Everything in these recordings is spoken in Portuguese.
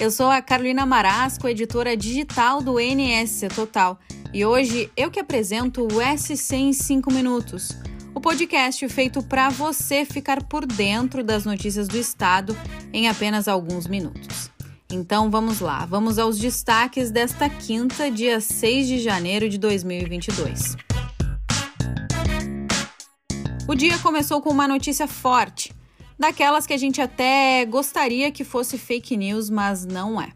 Eu sou a Carolina Marasco, editora digital do NSC Total, e hoje eu que apresento o SC em 5 minutos, o podcast feito para você ficar por dentro das notícias do estado em apenas alguns minutos. Então vamos lá, vamos aos destaques desta quinta, dia 6 de janeiro de 2022. O dia começou com uma notícia forte daquelas que a gente até gostaria que fosse fake news, mas não é.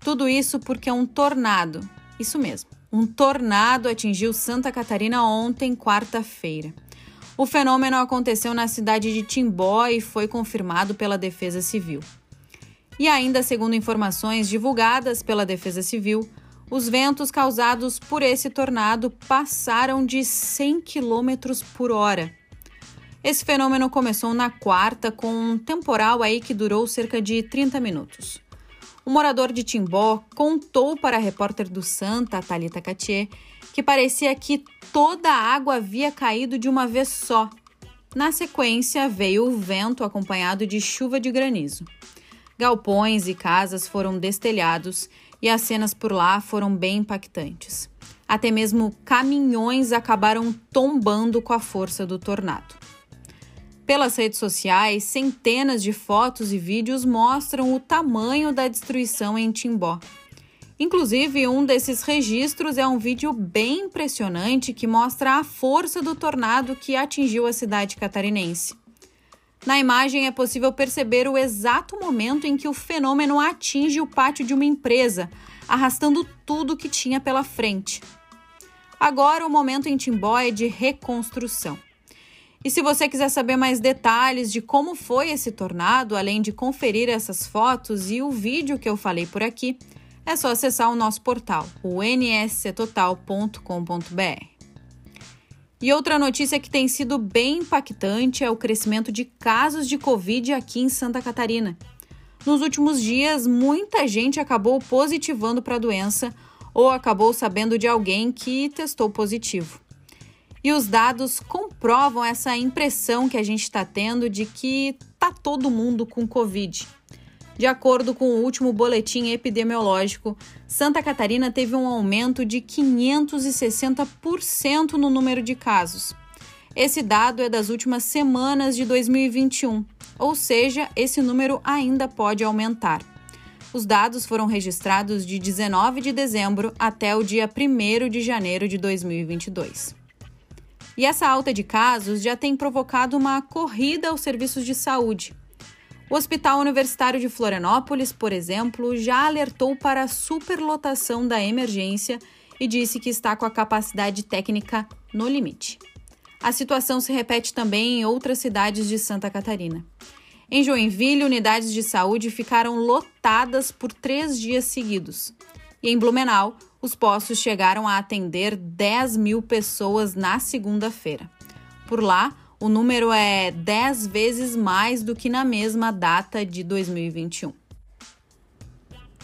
Tudo isso porque um tornado, isso mesmo, um tornado atingiu Santa Catarina ontem, quarta-feira. O fenômeno aconteceu na cidade de Timbó e foi confirmado pela Defesa Civil. E ainda segundo informações divulgadas pela Defesa Civil, os ventos causados por esse tornado passaram de 100 km por hora esse fenômeno começou na quarta com um temporal aí que durou cerca de 30 minutos. O morador de Timbó contou para a repórter do Santa, Talita Catier, que parecia que toda a água havia caído de uma vez só. Na sequência, veio o vento acompanhado de chuva de granizo. Galpões e casas foram destelhados e as cenas por lá foram bem impactantes. Até mesmo caminhões acabaram tombando com a força do tornado. Pelas redes sociais, centenas de fotos e vídeos mostram o tamanho da destruição em Timbó. Inclusive, um desses registros é um vídeo bem impressionante que mostra a força do tornado que atingiu a cidade catarinense. Na imagem é possível perceber o exato momento em que o fenômeno atinge o pátio de uma empresa, arrastando tudo que tinha pela frente. Agora, o momento em Timbó é de reconstrução. E se você quiser saber mais detalhes de como foi esse tornado, além de conferir essas fotos e o vídeo que eu falei por aqui, é só acessar o nosso portal, o nsctotal.com.br. E outra notícia que tem sido bem impactante é o crescimento de casos de Covid aqui em Santa Catarina. Nos últimos dias, muita gente acabou positivando para a doença ou acabou sabendo de alguém que testou positivo. E os dados comprovam essa impressão que a gente está tendo de que tá todo mundo com Covid. De acordo com o último boletim epidemiológico, Santa Catarina teve um aumento de 560% no número de casos. Esse dado é das últimas semanas de 2021, ou seja, esse número ainda pode aumentar. Os dados foram registrados de 19 de dezembro até o dia 1 de janeiro de 2022. E essa alta de casos já tem provocado uma corrida aos serviços de saúde. O Hospital Universitário de Florianópolis, por exemplo, já alertou para a superlotação da emergência e disse que está com a capacidade técnica no limite. A situação se repete também em outras cidades de Santa Catarina. Em Joinville, unidades de saúde ficaram lotadas por três dias seguidos. E em Blumenau, os postos chegaram a atender 10 mil pessoas na segunda-feira. Por lá, o número é 10 vezes mais do que na mesma data de 2021.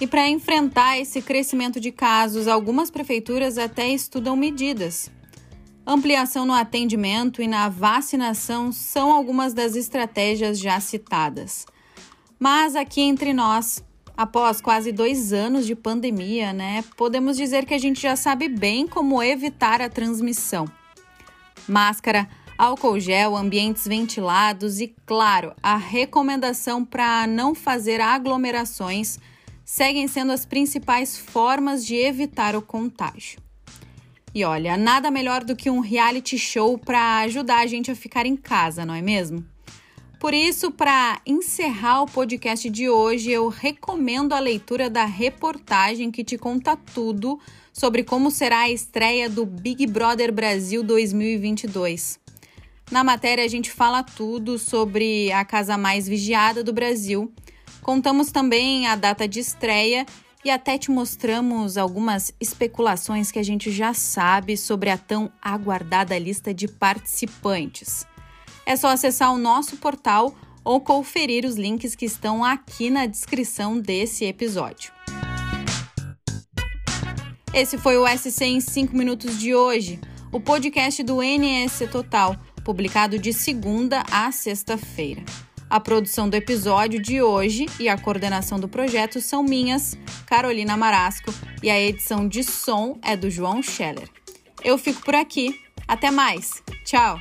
E para enfrentar esse crescimento de casos, algumas prefeituras até estudam medidas. Ampliação no atendimento e na vacinação são algumas das estratégias já citadas. Mas aqui entre nós, Após quase dois anos de pandemia, né, podemos dizer que a gente já sabe bem como evitar a transmissão. Máscara, álcool gel, ambientes ventilados e, claro, a recomendação para não fazer aglomerações seguem sendo as principais formas de evitar o contágio. E olha, nada melhor do que um reality show para ajudar a gente a ficar em casa, não é mesmo? Por isso, para encerrar o podcast de hoje, eu recomendo a leitura da reportagem que te conta tudo sobre como será a estreia do Big Brother Brasil 2022. Na matéria, a gente fala tudo sobre a casa mais vigiada do Brasil. Contamos também a data de estreia e até te mostramos algumas especulações que a gente já sabe sobre a tão aguardada lista de participantes. É só acessar o nosso portal ou conferir os links que estão aqui na descrição desse episódio. Esse foi o SC em 5 minutos de hoje, o podcast do NS Total, publicado de segunda a sexta-feira. A produção do episódio de hoje e a coordenação do projeto são minhas, Carolina Marasco, e a edição de som é do João Scheller. Eu fico por aqui. Até mais. Tchau.